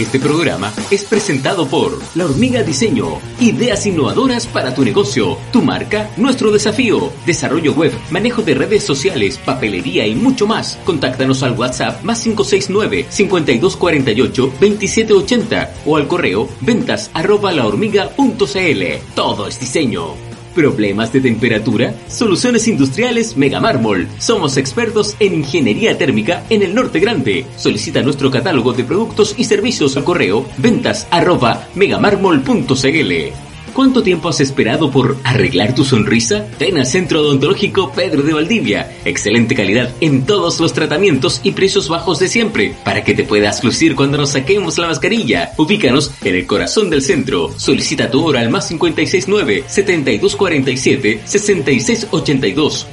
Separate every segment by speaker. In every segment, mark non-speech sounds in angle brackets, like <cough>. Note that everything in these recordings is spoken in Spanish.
Speaker 1: Este programa es presentado por La Hormiga Diseño. Ideas innovadoras para tu negocio, tu marca, nuestro desafío. Desarrollo web, manejo de redes sociales, papelería y mucho más. Contáctanos al WhatsApp más 569-5248-2780 o al correo ventas arroba lahormiga.cl. Todo es diseño. ¿Problemas de temperatura? Soluciones Industriales Mega Mármol. Somos expertos en ingeniería térmica en el Norte Grande. Solicita nuestro catálogo de productos y servicios al correo ventas arroba megamarmol.cl. ¿Cuánto tiempo has esperado por arreglar tu sonrisa? Ven al Centro Odontológico Pedro de Valdivia. Excelente calidad en todos los tratamientos y precios bajos de siempre, para que te puedas lucir cuando nos saquemos la mascarilla. Ubícanos en el corazón del centro. Solicita tu hora al más 569 7247 6682.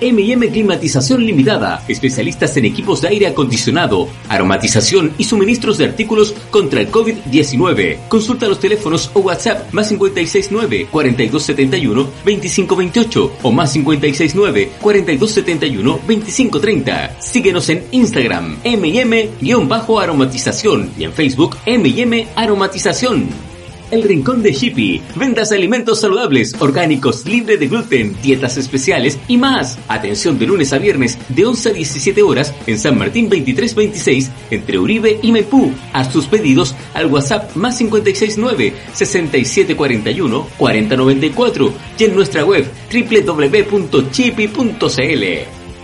Speaker 1: M&M Climatización Limitada, especialistas en equipos de aire acondicionado, aromatización y suministros de artículos contra el COVID-19. Consulta los teléfonos o WhatsApp más 569-4271-2528 o más 569-4271-2530. Síguenos en Instagram, M&M-aromatización y en Facebook, M&M Aromatización. El Rincón de Hippie. Ventas de alimentos saludables, orgánicos, libre de gluten, dietas especiales y más. Atención de lunes a viernes de 11 a 17 horas en San Martín 2326 entre Uribe y Maipú. Haz tus pedidos al WhatsApp más 569 6741 4094 y en nuestra web www.chippy.cl.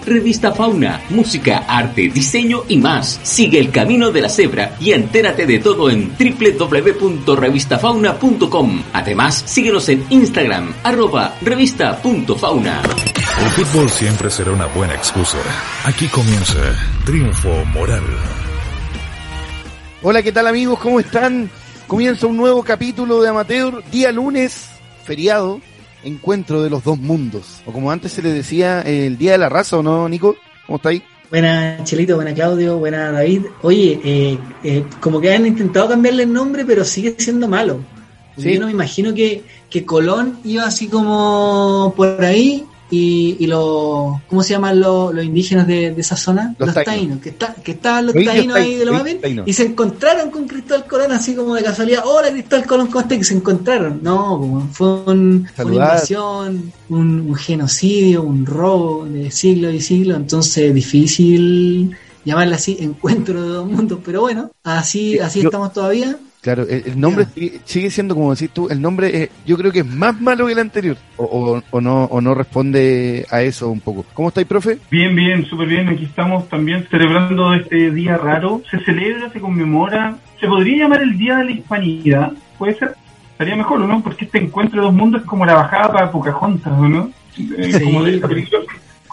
Speaker 1: Revista Fauna, música, arte, diseño y más. Sigue el camino de la cebra y entérate de todo en www.revistafauna.com. Además, síguenos en Instagram, arroba revista.fauna.
Speaker 2: El fútbol siempre será una buena excusa. Aquí comienza Triunfo Moral.
Speaker 3: Hola, ¿qué tal amigos? ¿Cómo están? Comienza un nuevo capítulo de Amateur, día lunes, feriado, encuentro de los dos mundos. O como antes se le decía, el día de la raza, ¿o no, Nico? ¿Cómo está ahí?
Speaker 4: Buena Chelito, buena Claudio, buena David. Oye, eh, eh, como que han intentado cambiarle el nombre, pero sigue siendo malo.
Speaker 3: Sí.
Speaker 4: Yo no me imagino que, que Colón iba así como por ahí y, y los, ¿cómo se llaman los, los indígenas de, de esa zona?
Speaker 3: Los
Speaker 4: Los,
Speaker 3: taínos.
Speaker 4: taínos, que, está, que estaban los taínos ahí de lo más bien,
Speaker 3: taínos.
Speaker 4: y se encontraron con Cristóbal Colón así como de casualidad. Hola Cristóbal Colón, ¿cómo estás? Que se encontraron. No, como fue un- una invasión, un, un genocidio, un robo de siglos y siglos, entonces difícil llamarle así encuentro de dos mundos, pero bueno, así, así
Speaker 3: Yo-
Speaker 4: estamos todavía.
Speaker 3: Claro, el, el nombre sigue, sigue siendo, como decís tú, el nombre eh, yo creo que es más malo que el anterior. O, o- o no, o no responde a eso un poco. ¿Cómo estáis, profe?
Speaker 5: Bien, bien, súper bien. Aquí estamos también celebrando este día raro. Se celebra, se conmemora. Se podría llamar el Día de la Hispanidad. Puede ser. Estaría mejor, ¿o no? Porque este encuentro de dos mundos es como la bajada para Pocahontas, ¿o no? Eh,
Speaker 4: Sí.
Speaker 5: Como de la película,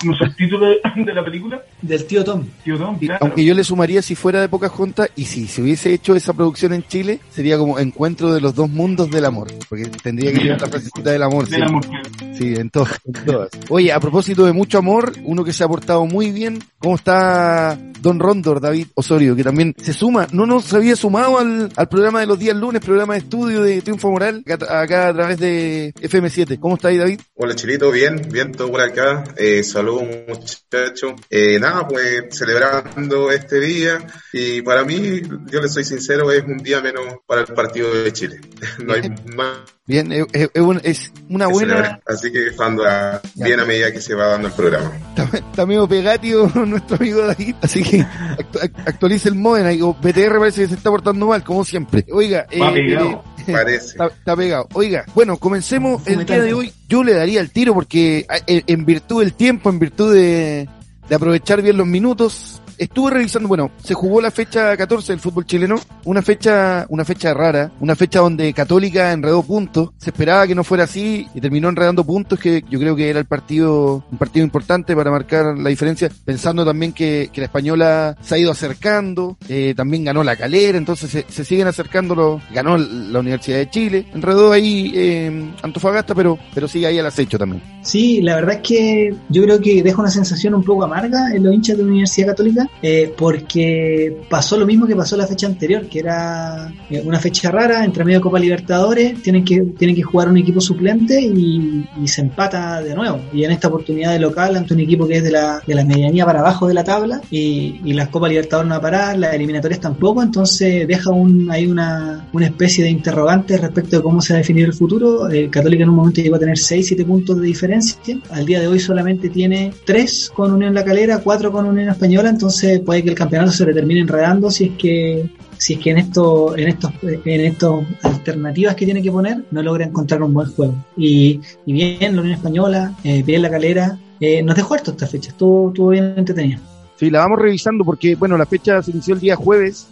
Speaker 5: como subtítulo de, <laughs> de la película.
Speaker 4: Del tío Tom.
Speaker 5: Tío Tom,
Speaker 3: Y
Speaker 5: claro.
Speaker 3: Aunque yo le sumaría si fuera de Pocahontas y si se hubiese hecho esa producción en Chile, sería como encuentro de los dos mundos del amor. Porque tendría que llevar la frasecita del amor.
Speaker 5: Del
Speaker 3: sí.
Speaker 5: amor, claro.
Speaker 3: Sí, en todas, en todas. Oye, a propósito de mucho amor, uno que se ha portado muy bien, ¿cómo está Don Rondor, David Osorio, que también se suma, no nos había sumado al, al programa de los días lunes, programa de estudio de Triunfo Moral, acá, acá a través de FM7. ¿Cómo está ahí, David?
Speaker 6: Hola Chilito, bien, bien todo por acá. Eh, saludos muchachos. Eh, nada, pues celebrando este día y para mí, yo le soy sincero, es un día menos para el partido de Chile. <laughs> No hay más <laughs>
Speaker 3: Bien, es, es- es un- es una
Speaker 6: que
Speaker 3: buena.
Speaker 6: Así que estando a- bien a medida que se va dando el programa.
Speaker 3: está, está medio pegatio <laughs> nuestro amigo David, así que actu- act- actualice el modem ahí, BTR parece que se está portando mal, como siempre. Oiga,
Speaker 5: Va
Speaker 3: eh,
Speaker 5: pegado.
Speaker 6: Parece.
Speaker 3: Está, está pegado. Oiga, bueno, comencemos el día de hoy. Yo le daría el tiro porque en, en virtud del tiempo, en virtud de, de aprovechar bien los minutos, estuve revisando, bueno, se jugó la fecha 14 del fútbol chileno, una fecha, una fecha rara, una fecha donde Católica enredó puntos, se esperaba que no fuera así y terminó enredando puntos que yo creo que era el partido, un partido importante para marcar la diferencia, pensando también que, que la española se ha ido acercando, eh, también ganó la calera, entonces se, siguen acercando los, ganó la Universidad de Chile, enredó ahí eh, Antofagasta, pero, pero sigue ahí al acecho también.
Speaker 4: Sí, la verdad es que yo creo que deja una sensación un poco amarga en los hinchas de la Universidad Católica, eh, porque pasó lo mismo que pasó la fecha anterior, que era eh, una fecha rara, entre medio de Copa Libertadores, tienen que, tienen que jugar un equipo suplente y, y se empata de nuevo. Y en esta oportunidad de local, ante un equipo que es de la, de la medianía para abajo de la tabla, y, y las Copa Libertadores no va a parar, las eliminatorias tampoco, entonces deja un, ahí una, una especie de interrogante respecto de cómo se va a definir el futuro. El Católica en un momento llegó a tener 6-7 puntos de diferencia, al día de hoy solamente tiene 3 con Unión La Calera, 4 con Unión Española, entonces puede que el campeonato se le termine enredando si es que si es que en esto, en estos, en estos alternativas que tiene que poner, no logra encontrar un buen juego. Y, y bien, la Unión Española, eh, bien la calera, eh, nos dejó harto esta fecha, estuvo, estuvo bien entretenida.
Speaker 3: Sí, la vamos revisando porque, bueno, la fecha se inició el día jueves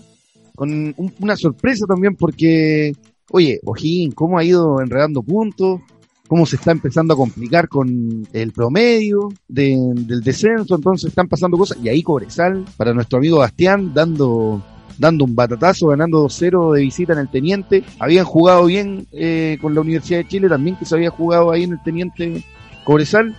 Speaker 3: con un- una sorpresa también porque, oye, Ojín, ¿cómo ha ido enredando puntos? ¿Cómo se está empezando a complicar con el promedio de- del descenso? Entonces están pasando cosas. Y ahí Cobresal, para nuestro amigo Bastián, dando dando un batatazo, ganando 2-0 de visita en el Teniente. Habían jugado bien eh, con la Universidad de Chile, también que se había jugado ahí en el Teniente Cobresal.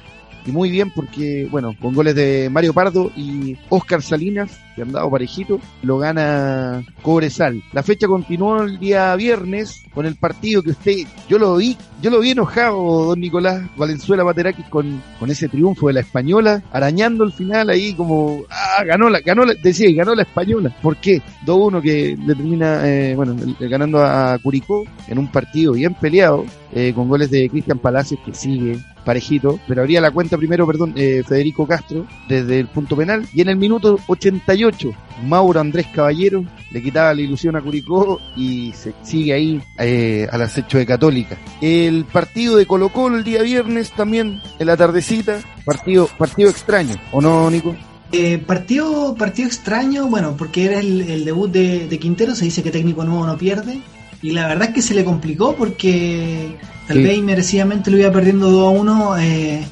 Speaker 3: Y muy bien porque, bueno, con goles de Mario Pardo y Oscar Salinas, que han dado parejito, lo gana Cobresal. La fecha continuó el día viernes con el partido que usted, yo lo vi, yo lo vi enojado, don Nicolás Valenzuela Baterakis, con, con ese triunfo de la española, arañando el final ahí como, ah, ganó la, ganó la, decía, ganó la española. ¿Por qué? 2-1 que le termina, eh, bueno, ganando a Curicó en un partido bien peleado, eh, con goles de Cristian Palacios que sigue parejito, pero abría la cuenta primero, perdón, eh, Federico Castro desde el punto penal y en el minuto 88 Mauro Andrés Caballero le quitaba la ilusión a Curicó y se sigue ahí eh, al acecho de Católica. El partido de Colo Colo el día viernes también en la tardecita, partido partido extraño, ¿o no, Nico?
Speaker 4: Eh, partido, partido extraño, bueno, porque era el, debut de, de Quintero, se dice que técnico nuevo no pierde, y la verdad es que se le complicó porque tal
Speaker 3: Sí.
Speaker 4: vez inmerecidamente lo iba perdiendo 2 a 1 eh,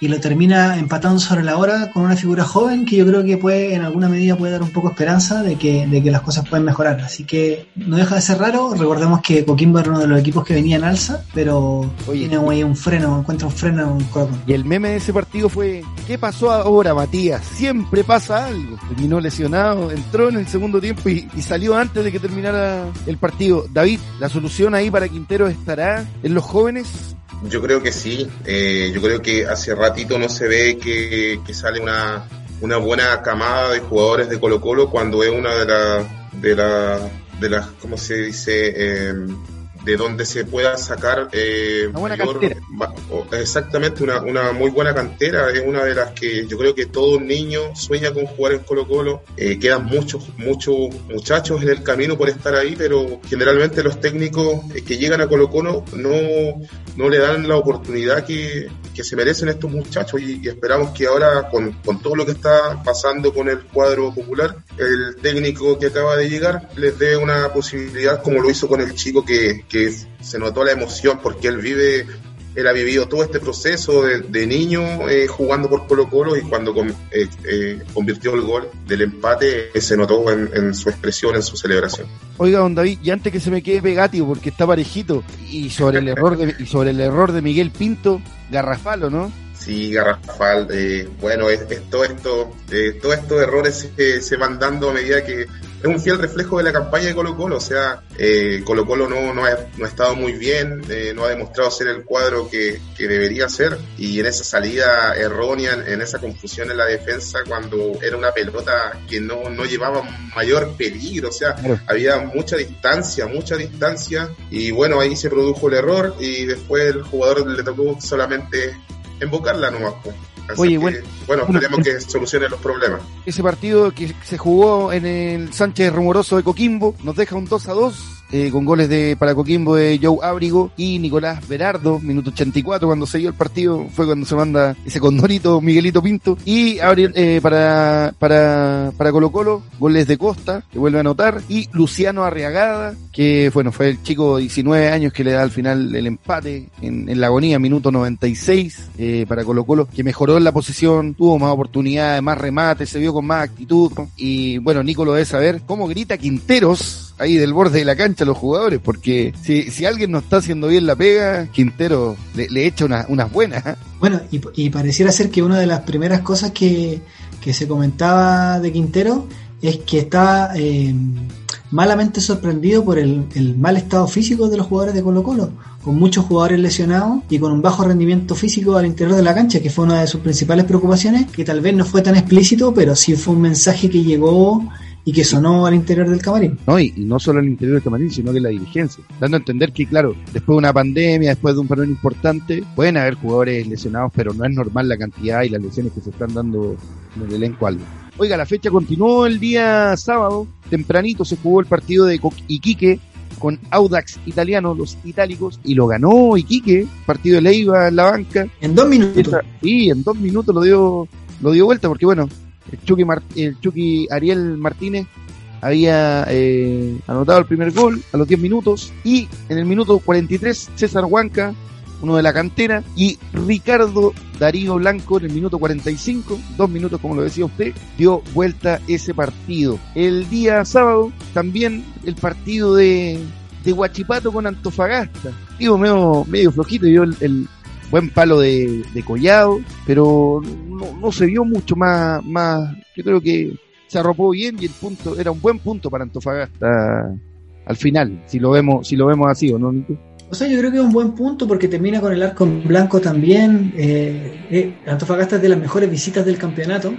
Speaker 4: y lo termina empatando sobre la hora con una figura joven que yo creo que puede, en alguna medida puede dar un poco esperanza de que, de que las cosas pueden mejorar. Así que no deja de ser raro, recordemos que Coquimbo era uno de los equipos que venía en alza, pero
Speaker 3: Oye,
Speaker 4: tiene ahí un freno, encuentra un freno en un.
Speaker 3: Y el meme de ese partido fue, ¿qué pasó ahora, Matías? Siempre pasa algo. Terminó lesionado, entró en el segundo tiempo y, y salió antes de que terminara el partido. David, ¿la solución ahí para Quintero estará en los jóvenes?
Speaker 6: Yo creo que sí. Eh, yo creo que hace ratito no se ve que, que sale una, una buena camada de jugadores de Colo Colo cuando es una de las, de la, de las, ¿cómo se dice? Eh, de donde se pueda sacar eh, mayor- exactamente una, una muy buena cantera. Es una de las que yo creo que todo niño sueña con jugar en Colo Colo Eh, quedan muchos muchos muchachos en el camino por estar ahí pero generalmente los técnicos eh, que llegan a Colo Colo no no le dan la oportunidad que, que se merecen estos muchachos. Y, y esperamos que ahora con, con todo lo que está pasando con el cuadro popular, el técnico que acaba de llegar les dé una posibilidad como lo hizo con el chico que, que se notó la emoción porque él vive, él ha vivido todo este proceso de, de niño eh, jugando por Colo Colo y cuando con- eh, eh, convirtió el gol del empate se notó en, en su expresión, en su celebración.
Speaker 3: Oiga, don David, y antes que se me quede pegativo porque está parejito, y sobre el error de, y sobre el error de Miguel Pinto, garrafalo, ¿no?
Speaker 6: Sí, Garrafal, bueno, es, es todo esto, todos estos errores se van dando a medida que es un fiel reflejo de la campaña de Colo Colo, o sea, eh, Colo Colo no, no, ha, no ha estado muy bien, eh, no ha demostrado ser el cuadro que, que debería ser y en esa salida errónea, en, en esa confusión en la defensa cuando era una pelota que no, no llevaba mayor peligro, o sea,
Speaker 3: Claro.
Speaker 6: había mucha distancia, mucha distancia y bueno, ahí se produjo el error y después el jugador le tocó solamente invocarla nomás. pues. Así
Speaker 3: Oye,
Speaker 6: que,
Speaker 3: bueno,
Speaker 6: bueno,
Speaker 3: bueno,
Speaker 6: esperemos que solucione los problemas.
Speaker 3: Ese partido que se jugó en el Sánchez Rumoroso de Coquimbo nos deja un 2 a 2 eh, con goles de para Coquimbo de Joe Ábrigo y Nicolás Berardo, minuto 84, cuando se dio el partido, fue cuando se manda ese condorito Miguelito Pinto. Y eh, para, para, para Colo Colo, goles de Costa, que vuelve a anotar, y Luciano Arriagada, que bueno, fue el chico de 19 años que le da al final el empate en, en la agonía, minuto 96, eh, para Colo Colo, que mejoró en la posición, tuvo más oportunidades, más remates, se vio con más actitud. Y bueno, Nico lo debe saber cómo grita Quinteros ahí del borde de la cancha los jugadores, porque si, si alguien no está haciendo bien la pega, Quintero le, le echa una- unas buenas. ¿eh?
Speaker 4: Bueno, y, pareciera ser que una de las primeras cosas que, que se comentaba de Quintero es que estaba eh, malamente sorprendido por el, el mal estado físico de los jugadores de Colo Colo, con muchos jugadores lesionados y con un bajo rendimiento físico al interior de la cancha, que fue una de sus principales preocupaciones, que tal vez no fue tan explícito, pero sí fue un mensaje que llegó y que sonó al interior del camarín.
Speaker 3: ¿no? Y, y no solo el interior del camarín, sino que la dirigencia. Dando a entender que, claro, después de una pandemia, después de un parón importante, pueden haber jugadores lesionados, pero no es normal la cantidad y las lesiones que se están dando en el elenco algo. Oiga, la fecha continuó el día sábado, tempranito se jugó el partido de Iquique con Audax Italiano, los itálicos, y lo ganó Iquique, partido de Leiva en la banca.
Speaker 4: En dos minutos.
Speaker 3: Sí, en dos minutos lo dio, lo dio vuelta, porque bueno, el Chucky, Ariel Martínez había eh, anotado el primer gol a los 10 minutos y en el minuto 43 César Huanca, uno de la cantera, y Ricardo Darío Blanco en el minuto 45, dos minutos como lo decía usted, dio vuelta ese partido. El día sábado también el partido de, de Huachipato con Antofagasta. Digo, medio, medio flojito, el, el buen palo de, de Collado, pero no, no se vio mucho más, más, yo creo que se arropó bien y el punto, era un buen punto para Antofagasta al final, si lo vemos, si lo vemos así, ¿o no?
Speaker 4: O sea, yo creo que es un buen punto porque termina con el arco en blanco también. Eh, eh, Antofagasta es de las mejores visitas del campeonato,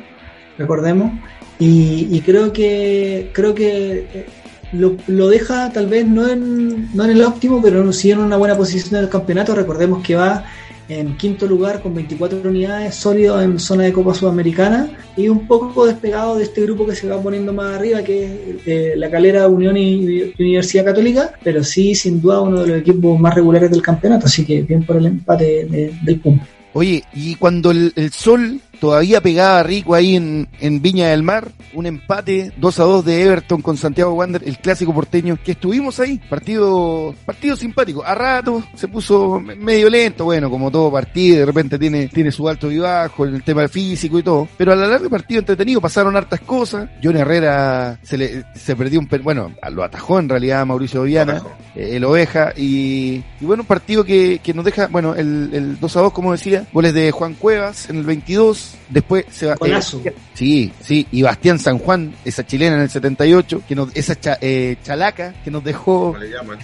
Speaker 4: recordemos. Y, y creo que creo que eh, lo, lo deja tal vez no en, no en el óptimo, pero sí en una buena posición del campeonato. Recordemos que va en quinto lugar con 24 unidades, sólido en zona de Copa Sudamericana y un poco despegado de este grupo que se va poniendo más arriba, que es eh, la Calera Unión y, Universidad Católica, pero sí, sin duda, uno de los equipos más regulares del campeonato, así que bien por el empate de- del Puma.
Speaker 3: Oye, y cuando el, el sol todavía pegaba rico ahí en, en Viña del Mar, un empate 2 a 2 de Everton con Santiago Wander, el clásico porteño, que estuvimos ahí, partido, partido simpático, a rato se puso me- medio lento, bueno, como todo partido, de repente tiene, tiene su alto y bajo, el tema físico y todo, pero a la larga partido entretenido, pasaron hartas cosas, John Herrera se le, se perdió un, bueno, lo atajó en realidad Mauricio Viana, eh, el Oveja, y, y bueno, un partido que, que nos deja, bueno, el, el 2 a 2, como decía, goles de Juan Cuevas en el 22, después se va...
Speaker 4: Golazo.
Speaker 3: eh, sí, sí, y Bastián San Juan, esa chilena en el 78, que nos, esa cha- eh, chalaca que nos dejó,
Speaker 6: como le <laughs> llaman.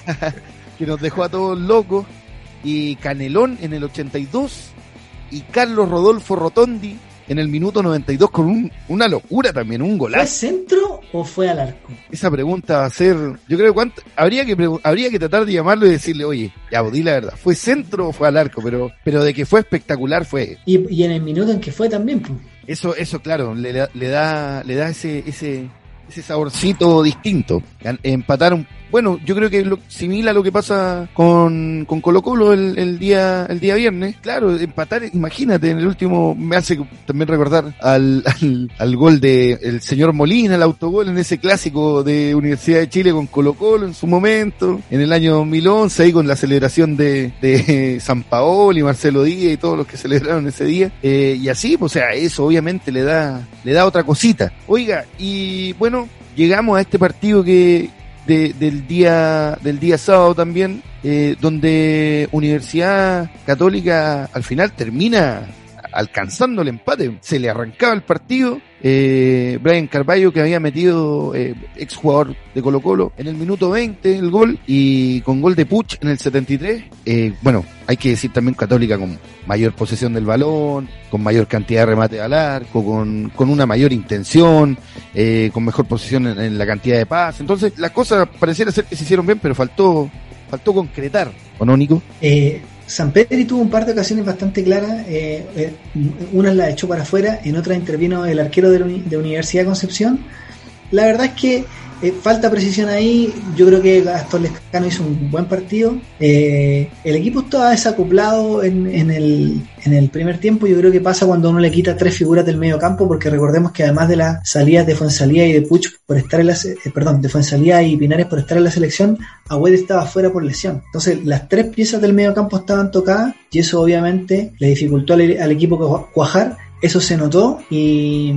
Speaker 3: que nos dejó a todos locos, y Canelón en el 82, y Carlos Rodolfo Rotondi en el minuto 92 con un- una locura también, un
Speaker 4: ¿Fue
Speaker 3: golazo.
Speaker 4: centro o fue al arco?
Speaker 3: Esa pregunta va a ser, yo creo que cuánto, habría que habría que tratar de llamarlo y decirle, oye, ya vos di la verdad, ¿fue centro o fue al arco? Pero, pero de que fue espectacular fue.
Speaker 4: Y, y en el minuto en que fue también, pues.
Speaker 3: Eso, eso claro, le, da- le da, le da ese, ese, ese saborcito distinto. Gan- Empataron, bueno, yo creo que lo, similar a lo que pasa con, con Colo Colo el, el día, el día viernes. Claro, empatar, imagínate, en el último, me hace también recordar al, <laughs> al, al gol de el señor Molina, el autogol en ese clásico de Universidad de Chile con Colo Colo en su momento, en el año 2011, ahí con la celebración de, de <laughs> San Paolo y Marcelo Díaz y todos los que celebraron ese día. Eh, y así, pues, o sea, eso obviamente le da, le da otra cosita. Oiga, y bueno, llegamos a este partido que, de- del día del día sábado también eh, donde Universidad Católica al final termina alcanzando el empate se le arrancaba el partido eh, Brian Carballo que había metido eh, exjugador de Colo Colo en el minuto 20 el gol y con gol de Puch en el 73 eh, bueno hay que decir también Católica con mayor posesión del balón con mayor cantidad de remate al arco con, con una mayor intención eh, con mejor posición en, la cantidad de pases. Entonces, las cosas pareciera ser que se hicieron bien, pero faltó, faltó concretar, ¿o no?
Speaker 4: Eh, San Pedri tuvo un par de ocasiones bastante claras. eh, eh, una la echó para afuera, en otra intervino el arquero de, Universidad Concepción. La verdad es que eh, falta precisión ahí. Yo creo que Gastón Lescano hizo un buen partido. Eh, el equipo estaba desacoplado en, el, primer tiempo. Yo creo que pasa cuando uno le quita tres figuras del medio campo, porque recordemos que además de las salidas de Fuensalía y de Puch por estar en la, eh, perdón, de Fuensalía y Pinares por estar en la selección, Agüed estaba fuera por lesión. Entonces, las tres piezas del medio campo estaban tocadas y eso obviamente le dificultó al, equipo cua- cuajar. Eso se notó y,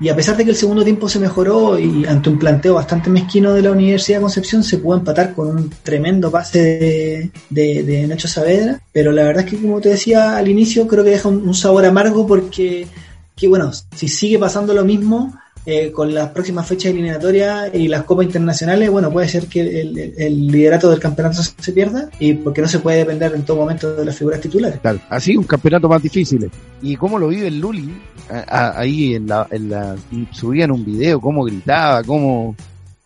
Speaker 4: y a pesar de que el segundo tiempo se mejoró y ante un planteo bastante mezquino de la Universidad de Concepción se pudo empatar con un tremendo pase de, de, Nacho Saavedra, pero la verdad es que como te decía al inicio creo que deja un, un sabor amargo porque que bueno, si sigue pasando lo mismo eh, con las próximas fechas eliminatorias y las copas internacionales, bueno, puede ser que el, el- el liderato del campeonato se, pierda y porque no se puede depender en todo momento de las figuras titulares.
Speaker 3: Claro, así un campeonato más difícil. ¿Y cómo lo vive el Luli? A- a- ahí en la, en la, subían un video, cómo gritaba, cómo,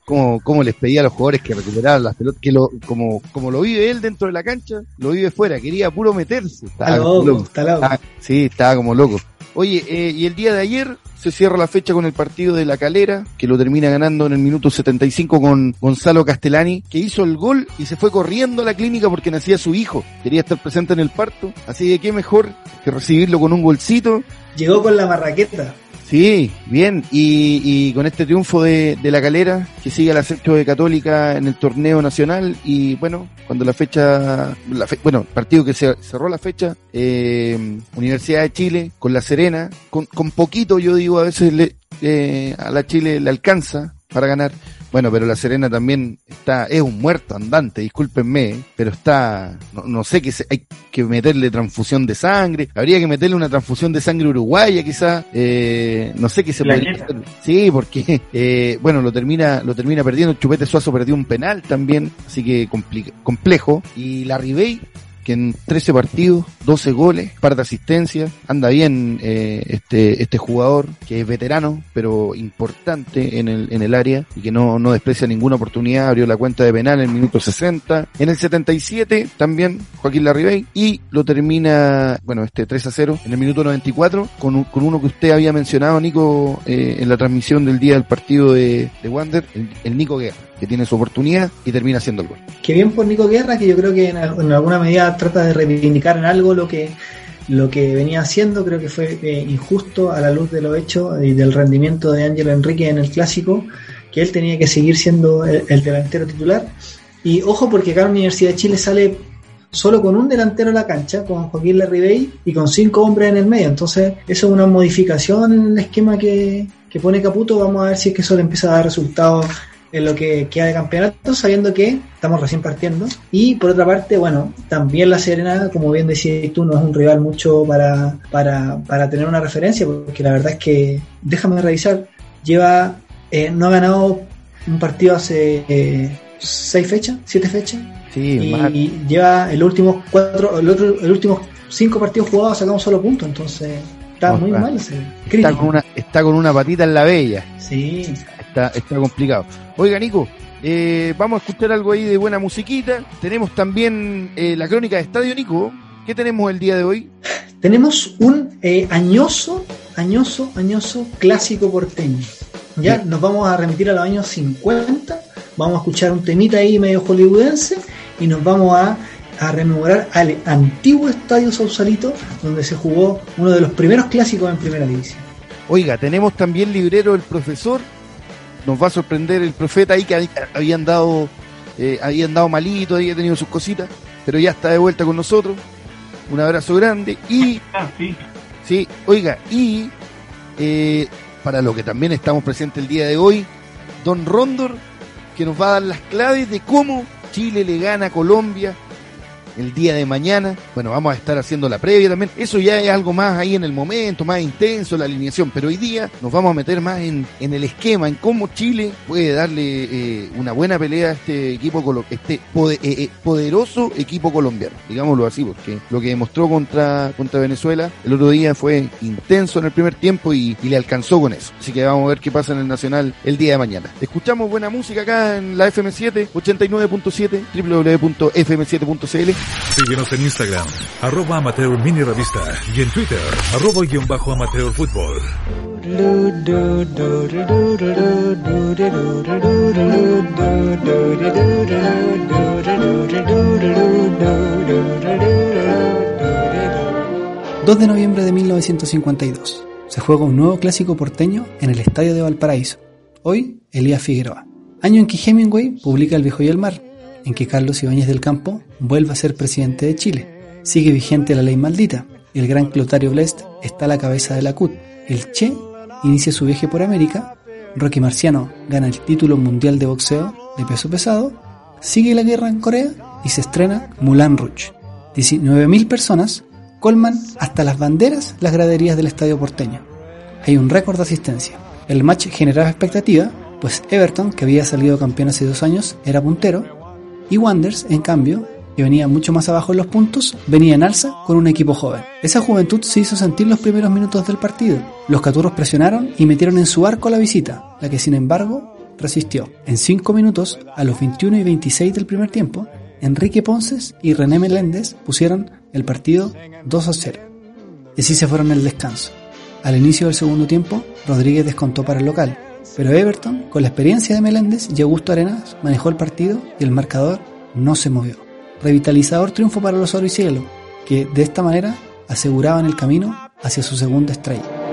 Speaker 3: cómo, cómo les pedía a los jugadores que recuperaran las pelotas, que lo, como, como lo vive él dentro de la cancha, lo vive fuera, quería puro meterse.
Speaker 4: Está loco, está loco.
Speaker 3: Ah, sí, estaba como loco. Oye, eh, y el día de ayer se cierra la fecha con el partido de La Calera, que lo termina ganando en el minuto 75 con Gonzalo Castellani, que hizo el gol y se fue corriendo a la clínica porque nacía su hijo. Quería estar presente en el parto, así que qué mejor que recibirlo con un golcito.
Speaker 4: Llegó con la marraqueta.
Speaker 3: Sí, bien, y, y con este triunfo de, de La Calera, que sigue al acecho de Católica en el torneo nacional, y bueno, cuando la fecha, la fe- bueno, partido que se cerró la fecha, eh, Universidad de Chile, con La Serena, con, con poquito yo digo a veces le, eh, a la Chile le alcanza para ganar, bueno, pero La Serena también está, es un muerto andante, discúlpenme, pero está, no, no sé que se- hay que meterle transfusión de sangre, habría que meterle una transfusión de sangre uruguaya quizás, eh, no sé qué se podría hacer. Sí, porque, <laughs> eh, bueno, lo termina, lo termina perdiendo, Chupete Suazo perdió un penal también, así que complejo, y la Ribey, que en 13 partidos, 12 goles, par de asistencias, anda bien eh, este este jugador que es veterano, pero importante en el en el área y que no no desprecia ninguna oportunidad, abrió la cuenta de penal en el minuto 60, en el 77 también Joaquín Larribey y lo termina, bueno, este 3 a 0 en el minuto 94 con con uno que usted había mencionado Nico eh, en la transmisión del día del partido de, de Wander, el Nico Guerra, que tiene su oportunidad y termina haciendo el gol.
Speaker 4: Que bien por Nico Guerra, que yo creo que en, en alguna medida trata de reivindicar en algo lo que lo que venía haciendo, creo que fue eh, injusto a la luz de lo hecho y del rendimiento de Ángelo Enrique en el clásico, que él tenía que seguir siendo el, el delantero titular. Y ojo porque acá la Universidad de Chile sale solo con un delantero a la cancha, con Joaquín Larribey y con cinco hombres en el medio. Entonces, eso es una modificación en el esquema que, que pone Caputo. Vamos a ver si es que eso le empieza a dar resultados en lo que queda de campeonato, sabiendo que estamos recién partiendo. Y por otra parte, bueno, también La Serena, como bien decías tú, no es un rival mucho para, para, para tener una referencia, porque la verdad es que, déjame revisar, lleva, eh, no ha ganado un partido hace eh, seis fechas, siete fechas,
Speaker 3: Sí,
Speaker 4: y, lleva el último cuatro, el otro, el últimos cinco partidos jugados un solo punto, entonces está muy mal ese.
Speaker 3: está con una está con una patita en la bella.
Speaker 4: Sí,
Speaker 3: está, está complicado. Oiga, Nico, eh, vamos a escuchar algo ahí de buena musiquita. Tenemos también eh, la crónica de Estadio Nico. ¿Qué tenemos el día de hoy?
Speaker 4: Tenemos un eh, añoso, añoso, añoso clásico porteño. Ya nos vamos a remitir a los años 50, vamos a escuchar un temita ahí medio hollywoodense y nos vamos a, a rememorar al antiguo estadio Sausalito donde se jugó uno de los primeros clásicos en primera división.
Speaker 3: Oiga, tenemos también librero el profesor. Nos va a sorprender el profeta ahí que hab- habían dado, eh, habían dado malito, había tenido sus cositas, pero ya está de vuelta con nosotros. Un abrazo grande y
Speaker 5: Ah, sí.
Speaker 3: Sí, oiga, y eh, para lo que también estamos presentes el día de hoy, Don Rondor, que nos va a dar las claves de cómo Chile le gana a Colombia el día de mañana. Bueno, vamos a estar haciendo la previa también. Eso ya es algo más ahí en el momento, más intenso, la alineación. Pero hoy día nos vamos a meter más en, en el esquema, en cómo Chile puede darle eh, una buena pelea a este equipo, este eh, eh, poderoso equipo colombiano. Digámoslo así, porque lo que demostró contra, contra Venezuela el otro día fue intenso en el primer tiempo y, y le alcanzó con eso. Así que vamos a ver qué pasa en el Nacional el día de mañana. Escuchamos buena música acá en la FM7, 89.7, www.fm7.cl.
Speaker 2: Síguenos en Instagram, arroba amateur mini revista y en Twitter, arroba guion bajo amateur fútbol.
Speaker 7: ...2 de noviembre de 1952... ...se juega un nuevo clásico porteño... ...en el Estadio de Valparaíso... ...hoy Elías Figueroa... ...año en que Hemingway publica El viejo y el mar... ...en que Carlos Ibáñez del Campo... ...vuelve a ser presidente de Chile... ...sigue vigente la ley maldita... el gran Clotario Blest... ...está a la cabeza de la CUT... ...el Che inicia su viaje por América... Rocky Marciano gana el título mundial de boxeo de peso pesado, sigue la guerra en Corea y se estrena Mulan Rouge. 19.000 personas colman hasta las banderas las graderías del estadio porteño. Hay un récord de asistencia. El match generaba expectativa, pues Everton, que había salido campeón hace dos años, era puntero, y Wanders, en cambio, que venía mucho más abajo en los puntos, venía en alza con un equipo joven. Esa juventud se hizo sentir los primeros minutos del partido. Los caturros presionaron y metieron en su arco la visita, la que sin embargo resistió. En 5 minutos, a los 21 y 26 del primer tiempo, Enrique Ponces y René Meléndez pusieron el partido 2 a 0. Y así se fueron al descanso. Al inicio del segundo tiempo, Rodríguez descontó para el local, pero Everton, con la experiencia de Meléndez y Augusto Arenas, manejó el partido y el marcador no se movió. Revitalizador triunfo para los Oro y Cielo, que de esta manera aseguraban el camino hacia su segunda estrella.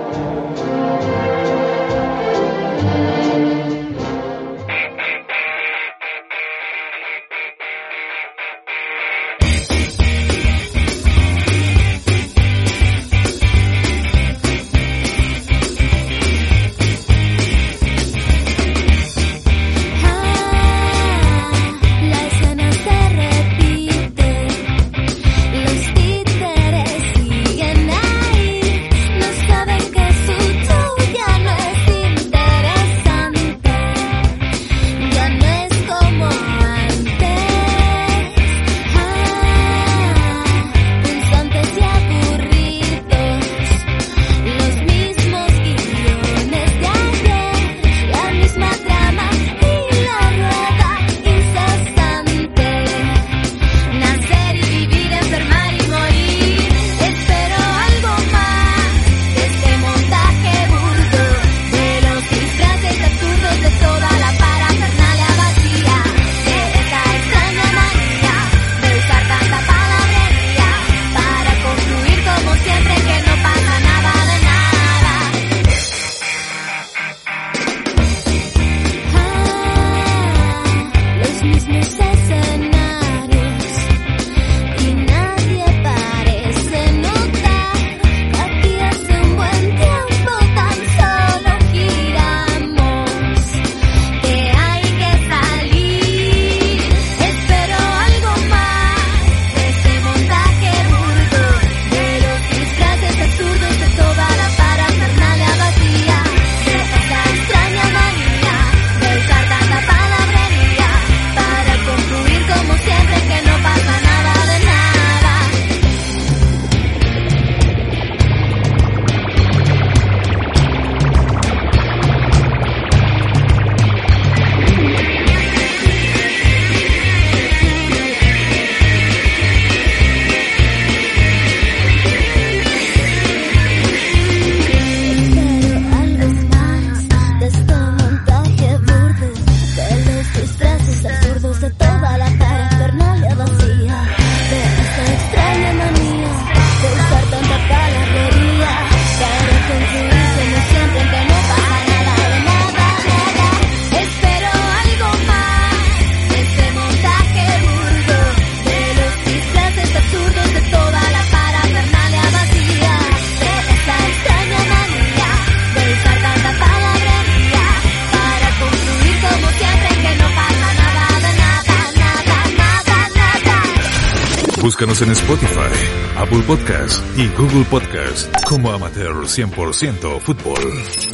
Speaker 2: Búscanos en Spotify, Apple Podcast y Google Podcast como Amateur 100% Fútbol.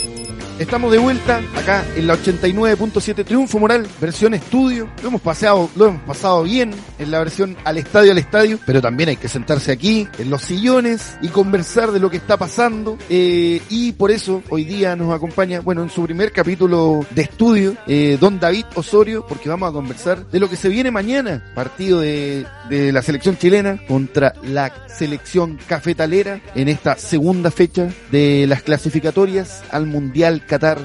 Speaker 3: Estamos de vuelta acá en la 89.7 Triunfo Moral, versión estudio. Lo hemos pasado, lo hemos pasado bien en la versión al estadio al estadio, pero también hay que sentarse aquí en los sillones y conversar de lo que está pasando. Eh, y por eso hoy día nos acompaña, bueno, en su primer capítulo de estudio, eh, don David Osorio, porque vamos a conversar de lo que se viene mañana, partido de, de la selección chilena contra la selección cafetalera en esta segunda fecha de las clasificatorias al Mundial Qatar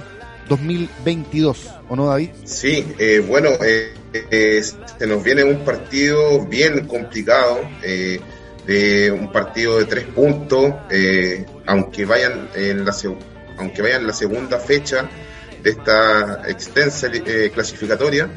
Speaker 3: 2022, ¿o no, David?
Speaker 6: Sí, eh, bueno, eh, eh, se nos viene un partido bien complicado, de un partido de tres puntos, aunque vayan en la aunque vayan la segunda fecha de esta extensa clasificatoria,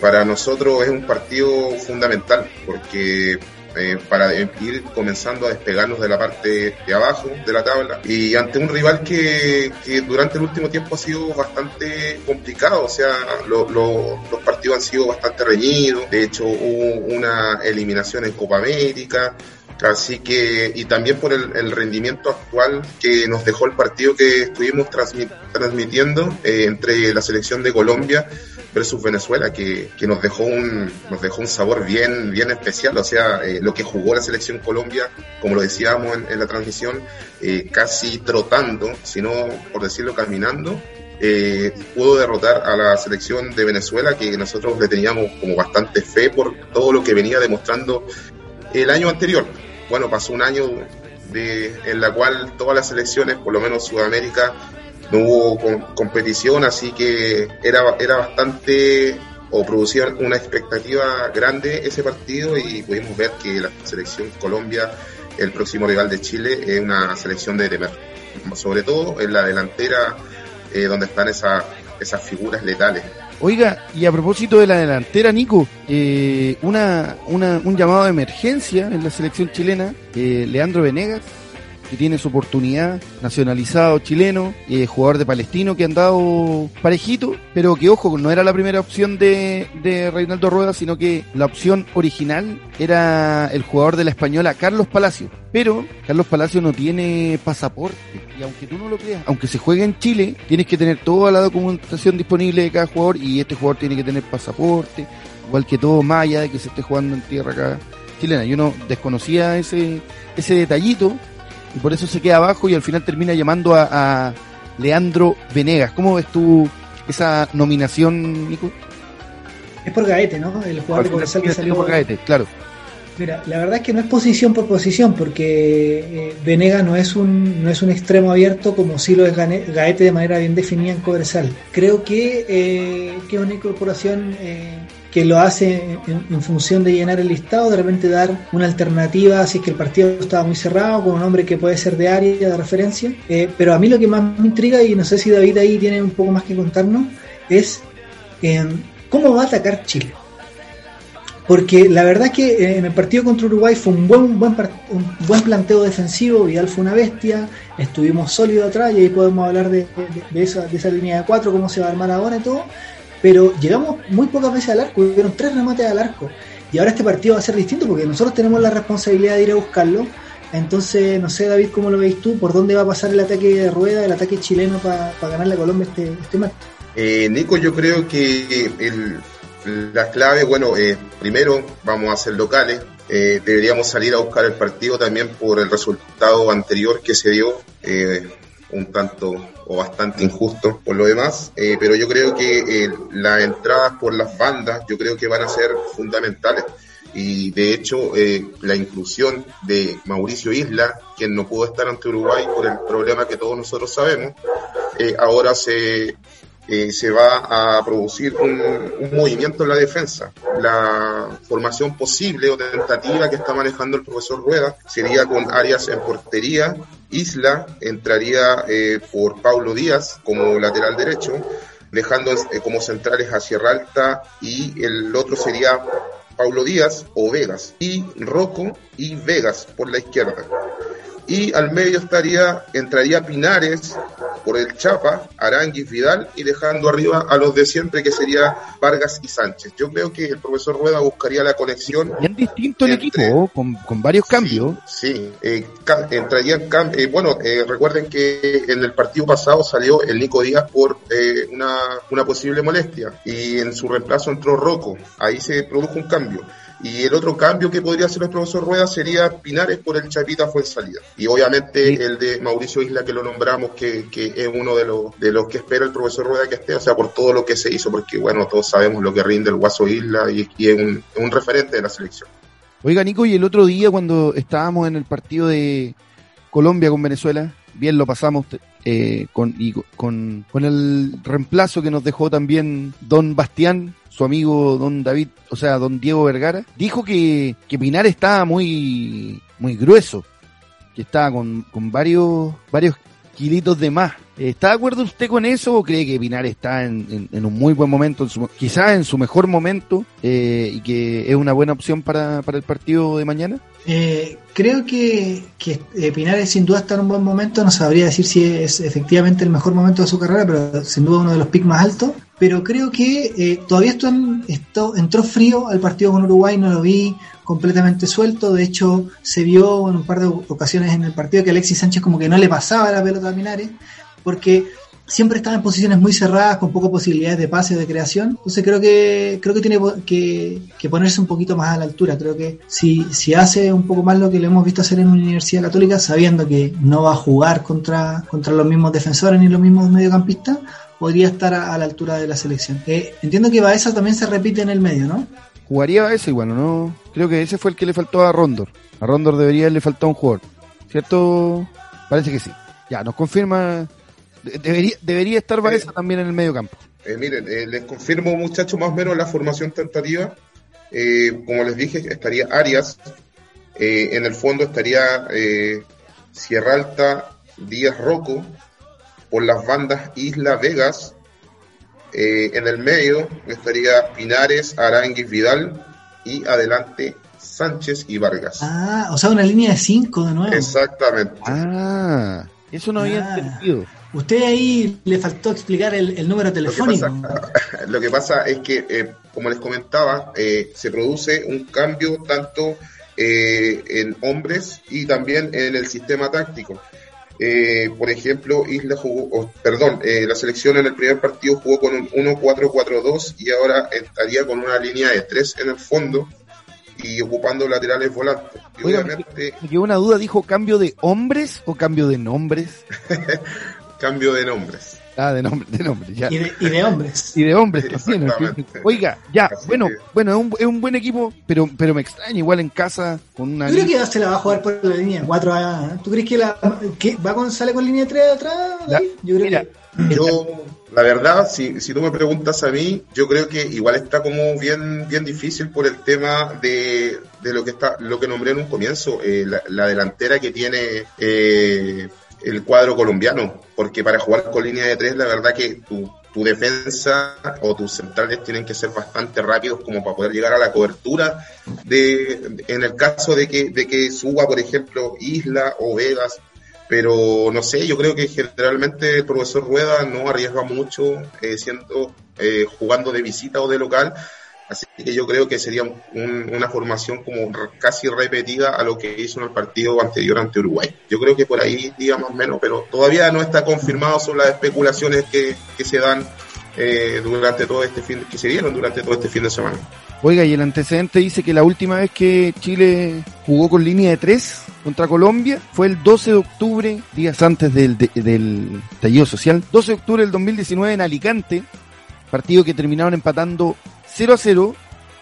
Speaker 6: para nosotros es un partido fundamental porque eh, para ir comenzando a despegarnos de la parte de abajo de la tabla. Y ante un rival que, que durante el último tiempo ha sido bastante complicado, o sea, lo- lo- los partidos han sido bastante reñidos, de hecho hubo una eliminación en Copa América, Así que, y también por el, rendimiento actual que nos dejó el partido que estuvimos transmi- transmitiendo eh, entre la selección de Colombia versus Venezuela, que, que nos dejó un, nos dejó un sabor bien, bien especial. O sea, eh, lo que jugó la selección Colombia, como lo decíamos en, la transmisión, eh, casi trotando, sino por decirlo caminando, eh, pudo derrotar a la selección de Venezuela, que nosotros le teníamos como bastante fe por todo lo que venía demostrando el año anterior. Bueno, pasó un año de, en la cual todas las selecciones, por lo menos Sudamérica, no hubo competición, así que era, era bastante o producía una expectativa grande ese partido y pudimos ver que la selección Colombia, el próximo rival de Chile, es una selección de temer, sobre todo en la delantera eh, donde están esa- esas figuras letales.
Speaker 3: Oiga, y a propósito de la delantera, Nico, eh, una, una, un llamado de emergencia en la selección chilena, eh, Leandro Venegas, que tiene su oportunidad, nacionalizado chileno, eh, jugador de Palestino que han dado parejito, pero que ojo, no era la primera opción de, de Reinaldo Rueda, sino que la opción original era el jugador de la española Carlos Palacio. Pero Carlos Palacio no tiene pasaporte, y aunque tú no lo creas, aunque se juegue en Chile, tienes que tener toda la documentación disponible de cada jugador y este jugador tiene que tener pasaporte, igual que todo, allá de que se esté jugando en tierra acá chilena. Yo no desconocía ese, ese detallito y por eso se queda abajo y al final termina llamando a, a Leandro Venegas. ¿Cómo ves tú esa nominación, Nico?
Speaker 4: Es por Gaete, ¿no? El jugador de Cobresal que salió.
Speaker 3: por Gaete, claro.
Speaker 4: Mira, la verdad es que no es posición por posición, porque eh, Venega no es un no es un extremo abierto como sí lo es Gaete de manera bien definida en Cobresal. Creo que, eh, que es una incorporación eh, que lo hace en, función de llenar el listado, de repente dar una alternativa si es que el partido estaba muy cerrado, con un hombre que puede ser de área, de referencia. Eh, pero a mí lo que más me intriga, y no sé si David ahí tiene un poco más que contarnos, es eh, cómo va a atacar Chile. Porque la verdad es que eh, en el partido contra Uruguay fue un buen, buen, un buen planteo defensivo, Vidal fue una bestia, estuvimos sólidos atrás y ahí podemos hablar de, de- de esa, de esa línea de cuatro, cómo se va a armar ahora y todo, pero llegamos muy pocas veces al arco, hubieron tres remates al arco. Y ahora este partido va a ser distinto porque nosotros tenemos la responsabilidad de ir a buscarlo, entonces no sé David cómo lo veis tú, por dónde va a pasar el ataque de rueda, el ataque chileno para ganarle a Colombia este, este match.
Speaker 6: Eh, Nico, yo creo que el, la clave, bueno, eh, primero vamos a ser locales, eh, deberíamos salir a buscar el partido también por el resultado anterior que se dio, eh, un tanto o bastante injusto por lo demás, eh, pero yo creo que eh, las entradas por las bandas, yo creo que van a ser fundamentales. Y de hecho, eh, la inclusión de Mauricio Isla, quien no pudo estar ante Uruguay por el problema que todos nosotros sabemos, ahora se, eh, se va a producir un, movimiento en la defensa. La formación posible o tentativa que está manejando el profesor Rueda sería con Arias en portería, Isla entraría eh, por Paulo Díaz como lateral derecho, dejando eh, como centrales a Sierra Alta y el otro sería Paulo Díaz o Vegas, y Rocco y Vegas por la izquierda. Y al medio estaría, entraría Pinares por el Chapa, Aranguis, Vidal y dejando arriba a los de siempre que sería Vargas y Sánchez. Yo creo que el profesor Rueda buscaría la conexión.
Speaker 3: Bien distinto el
Speaker 6: Entre-
Speaker 3: equipo, con, con varios cambios.
Speaker 6: Sí, eh, entrarían eh, bueno, eh, recuerden que en el partido pasado salió el Nico Díaz por eh, una, una posible molestia y en su reemplazo entró Rocco. Ahí se produjo un cambio. Y el otro cambio que podría hacer el profesor Rueda sería Pinares por el Chapita fue salida. Y obviamente el de Mauricio Isla que lo nombramos, que, que es uno de los, de los que espera el profesor Rueda que esté, o sea, por todo lo que se hizo, porque bueno, todos sabemos lo que rinde el Guaso Isla y, y es un, un referente de la selección.
Speaker 3: Oiga, Nico, y el otro día cuando estábamos en el partido de Colombia con Venezuela, bien lo pasamos eh, con, y con, con el reemplazo que nos dejó también Don Bastián, su amigo Don David, o sea, Don Diego Vergara, dijo que, que Pinar estaba muy, muy grueso, que estaba con, con varios, varios kilitos de más. ¿Está de acuerdo usted con eso o cree que Pinar está en, un muy buen momento, quizás en su mejor momento eh, y que es una buena opción para, para el partido de mañana?
Speaker 4: Eh, creo que, que eh, Pinares sin duda está en un buen momento, no sabría decir si es efectivamente el mejor momento de su carrera, pero sin duda uno de los picks más altos. Pero creo que eh, todavía esto, en- esto entró frío al partido con Uruguay, no lo vi completamente suelto, de hecho se vio en un par de ocasiones en el partido que Alexis Sánchez como que no le pasaba la pelota a Pinares, porque siempre estaba en posiciones muy cerradas, con pocas posibilidades de pase o de creación. Entonces creo que creo que tiene que, ponerse un poquito más a la altura. Creo que si, si hace un poco más lo que le hemos visto hacer en una Universidad Católica, sabiendo que no va a jugar contra, contra los mismos defensores ni los mismos mediocampistas, podría estar a, a la altura de la selección. Eh, entiendo que Baeza también se repite en el medio, ¿no?
Speaker 3: Jugaría eso igual, ¿o ¿no? Creo que ese fue el que le faltó a Rondor. A Rondor debería haberle faltado un jugador. ¿Cierto? Parece que sí. Ya, nos confirma. de- Debería, debería estar Baeza también en el medio campo.
Speaker 6: Eh, miren, eh, les confirmo, muchachos, más o menos la formación tentativa. Eh, como les dije, estaría Arias. Eh, en el fondo estaría eh, Sierra Alta, Díaz Rocco. Por las bandas Isla Vegas. Eh, en el medio estaría Pinares, Aranguis, Vidal. Y adelante Sánchez y Vargas.
Speaker 4: Ah, o sea, una línea de 5 de nuevo.
Speaker 6: Exactamente.
Speaker 3: Ah, eso no había
Speaker 4: Ah.
Speaker 3: entendido.
Speaker 4: Usted ahí le faltó explicar el, el número telefónico. <laughs>
Speaker 6: Lo que pasa es que, eh, como les comentaba, eh, se produce un cambio tanto eh, en hombres y también en el sistema táctico. Eh, por ejemplo, Isla jugó, perdón, eh, la selección en el primer partido jugó con un 1-4-4-2 y ahora estaría con una línea de 3 en el fondo y ocupando laterales volantes. Y
Speaker 3: Oiga,
Speaker 6: obviamente,
Speaker 3: Me una duda, ¿dijo cambio de hombres o cambio de nombres? <laughs>
Speaker 6: cambio de nombres.
Speaker 3: Ah, de nombre, de nombre, ya.
Speaker 4: Y de, y de hombres.
Speaker 3: Y de hombres también. Oiga, ya,
Speaker 6: Así
Speaker 3: bueno,
Speaker 6: que-
Speaker 3: bueno, es un, es un buen equipo, pero, pero me extraña igual en casa con una
Speaker 4: Yo creo que se la va a jugar por la línea 4 a ¿Tú crees que, la, que va con, sale con línea 3 atrás?
Speaker 3: La-
Speaker 4: David? Yo creo
Speaker 3: mira,
Speaker 4: que.
Speaker 6: Yo, la verdad, si, si tú me preguntas a mí, yo creo que igual está como bien, bien difícil por el tema de, de lo que está, lo que nombré en un comienzo, eh, la, la delantera que tiene eh, el cuadro colombiano, porque para jugar con línea de tres, la verdad que tu, tu defensa o tus centrales tienen que ser bastante rápidos como para poder llegar a la cobertura de, en el caso de que, de que suba, por ejemplo, Isla o Vegas, pero no sé, yo creo que generalmente el profesor Rueda no arriesga mucho eh, siendo eh, jugando de visita o de local, así que yo creo que sería un- una formación como casi repetida a lo que hizo en el partido anterior ante Uruguay. Yo creo que por ahí diga más o menos, pero todavía no está confirmado, son las especulaciones que, se dan eh, durante todo este fin, que se dieron durante todo este fin de semana.
Speaker 3: Oiga, y el antecedente dice que la última vez que Chile jugó con línea de tres contra Colombia fue el 12 de octubre, días antes del, de- del estallido social, 12 de octubre del 2019 en Alicante, partido que terminaron empatando 0 a 0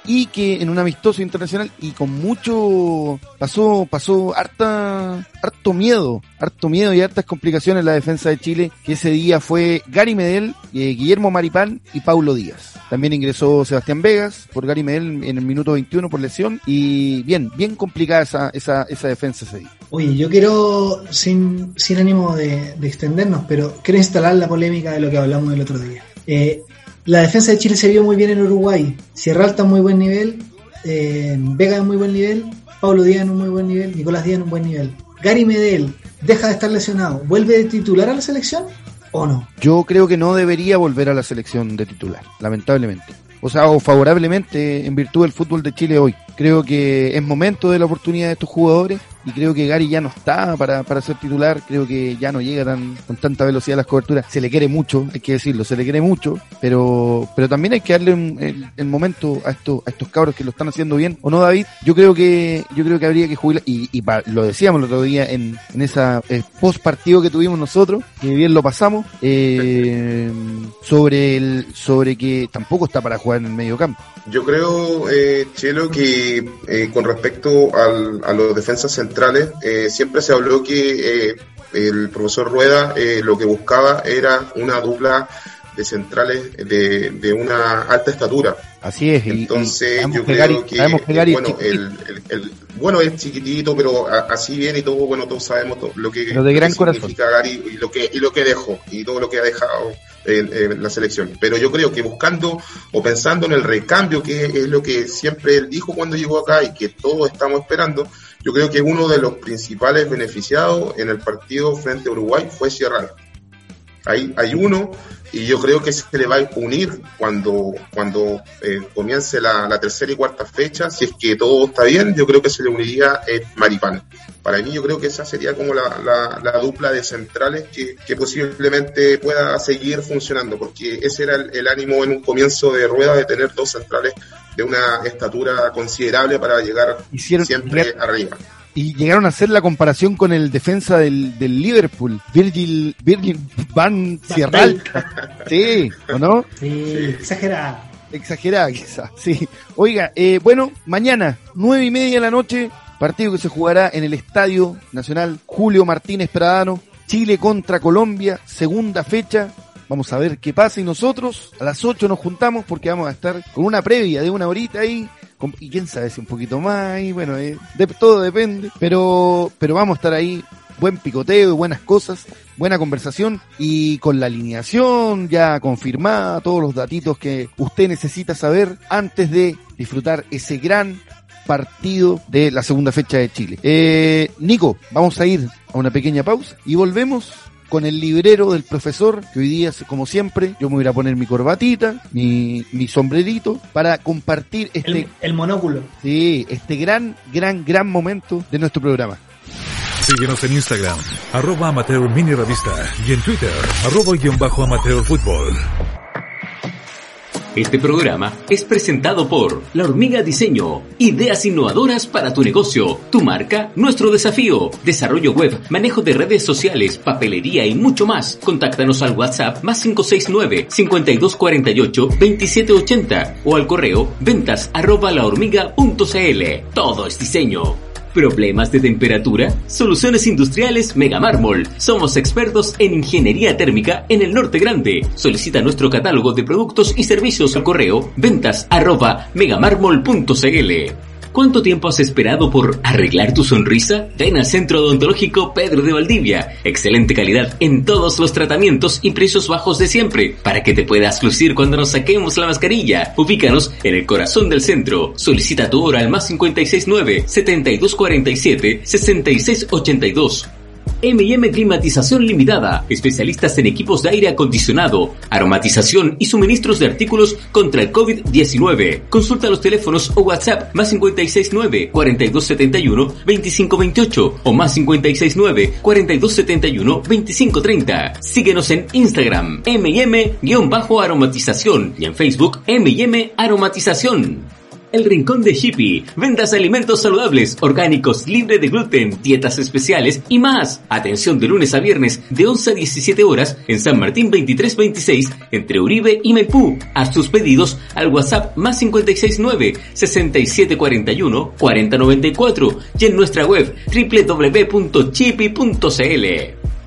Speaker 3: y que en un amistoso internacional y con mucho pasó pasó harta harto miedo harto miedo y hartas complicaciones en la defensa de Chile que ese día fue Gary Medel eh, Guillermo Maripán y Paulo Díaz también ingresó Sebastián Vegas por Gary Medel en el minuto 21 por lesión y bien bien complicada esa esa, esa defensa ese día
Speaker 4: Oye, yo quiero, sin, sin ánimo de, de extendernos, pero quiero instalar la polémica de lo que hablamos el otro día. Eh, la defensa de Chile se vio muy bien en Uruguay. Sierra Alta en muy buen nivel, eh, Vega en muy buen nivel, Pablo Díaz en un muy buen nivel, Nicolás Díaz en un buen nivel. Gary Medel deja de estar lesionado, vuelve de titular a la selección. ¿O no?
Speaker 3: Yo creo que no debería volver a la selección de titular, lamentablemente. O sea, o favorablemente en virtud del fútbol de Chile hoy. Creo que es momento de la oportunidad de estos jugadores y creo que Gary ya no está para, para ser titular, creo que ya no llega tan, con tanta velocidad a las coberturas, se le quiere mucho, hay que decirlo, se le quiere mucho, pero, pero también hay que darle un- el, momento a estos, a estos cabros que lo están haciendo bien, ¿o no David? Yo creo que, yo creo que habría que jubilar, y, lo decíamos el otro día en, en esa eh, post partido que tuvimos nosotros, que bien lo pasamos, eh, sobre el, sobre que tampoco está para jugar en el medio campo.
Speaker 6: Yo creo, eh, Chelo, que eh, con respecto al- a los defensas centrales, eh, siempre se habló que eh, el profesor Rueda eh, lo que buscaba era una dupla de centrales de, de una alta estatura.
Speaker 3: Así es, y
Speaker 6: Entonces yo creo que, eh,
Speaker 3: es
Speaker 6: bueno, el, el- el- bueno es chiquitito, pero a- así bien y todo, bueno, todos sabemos todo lo que,
Speaker 3: Pero de
Speaker 6: lo
Speaker 3: gran
Speaker 6: significa Gary y lo que y lo que dejó y todo lo que ha dejado en, en la selección. Pero yo creo que buscando o pensando en el recambio, que es lo que siempre él dijo cuando llegó acá y que todos estamos esperando, yo creo que uno de los principales beneficiados en el partido frente a Uruguay fue Sierra. Hay, hay uno y yo creo que se le va a unir cuando, cuando eh, comience la, la tercera y cuarta fecha. Si es que todo está bien, yo creo que se le uniría eh, Maripán. Para mí yo creo que esa sería como la, la, la dupla de centrales que, que posiblemente pueda seguir funcionando, porque ese era el, el ánimo en un comienzo de rueda de tener dos centrales de una estatura considerable para llegar
Speaker 3: Hicieron-
Speaker 6: siempre arriba.
Speaker 3: Y llegaron a hacer la comparación con el defensa del, del Liverpool, Virgil, Virgil Van Sierral. Sí, ¿o no?
Speaker 4: Sí, exagerada.
Speaker 3: Exagerada quizás, sí. Oiga, eh, bueno, mañana, nueve y media de la noche, partido que se jugará en el Estadio Nacional Julio Martínez Pradano, Chile contra Colombia, segunda fecha. Vamos a ver qué pasa y nosotros a las 8 nos juntamos porque vamos a estar con una previa de una horita ahí y quién sabe si un poquito más y bueno, eh, de, todo depende, pero pero vamos a estar ahí buen picoteo y buenas cosas, buena conversación y con la alineación ya confirmada, todos los datitos que usted necesita saber antes de disfrutar ese gran partido de la segunda fecha de Chile. Eh, Nico, vamos a ir a una pequeña pausa y volvemos con el librero del profesor, que hoy día, como siempre, yo me voy a poner mi corbatita, mi, mi sombrerito, para compartir este,
Speaker 4: El, el monóculo.
Speaker 3: sí, este gran, gran, gran momento de nuestro programa.
Speaker 2: Síguenos en Instagram, arroba amateur mini revista y en Twitter, arroba guion bajo amateur fútbol.
Speaker 1: Este programa es presentado por La Hormiga Diseño. Ideas innovadoras para tu negocio, tu marca, nuestro desafío. Desarrollo web, manejo de redes sociales, papelería y mucho más. Contáctanos al WhatsApp más 569-5248-2780 o al correo ventas arroba lahormiga.cl. Todo es diseño. ¿Problemas de temperatura? Soluciones Industriales Mega Mármol. Somos expertos en ingeniería térmica en el Norte Grande. Solicita nuestro catálogo de productos y servicios al correo ventas arroba. ¿Cuánto tiempo has esperado por arreglar tu sonrisa? Ven al Centro Odontológico Pedro de Valdivia. Excelente calidad en todos los tratamientos y precios bajos de siempre, para que te puedas lucir cuando nos saquemos la mascarilla. Ubícanos en el corazón del centro. Solicita tu hora al más 569 7247 6682. M&M Climatización Limitada, especialistas en equipos de aire acondicionado, aromatización y suministros de artículos contra el COVID-19. Consulta los teléfonos o WhatsApp más 569-4271-2528 o más 569-4271-2530. Síguenos en Instagram, M&M-aromatización y en Facebook, M&M Aromatización. El Rincón de Hippie. Ventas de alimentos saludables, orgánicos, libre de gluten, dietas especiales y más. Atención de lunes a viernes de 11 a 17 horas en San Martín 2326 entre Uribe y Maipú. Haz tus pedidos al WhatsApp más 569 6741 4094 y en nuestra web www.chipi.cl.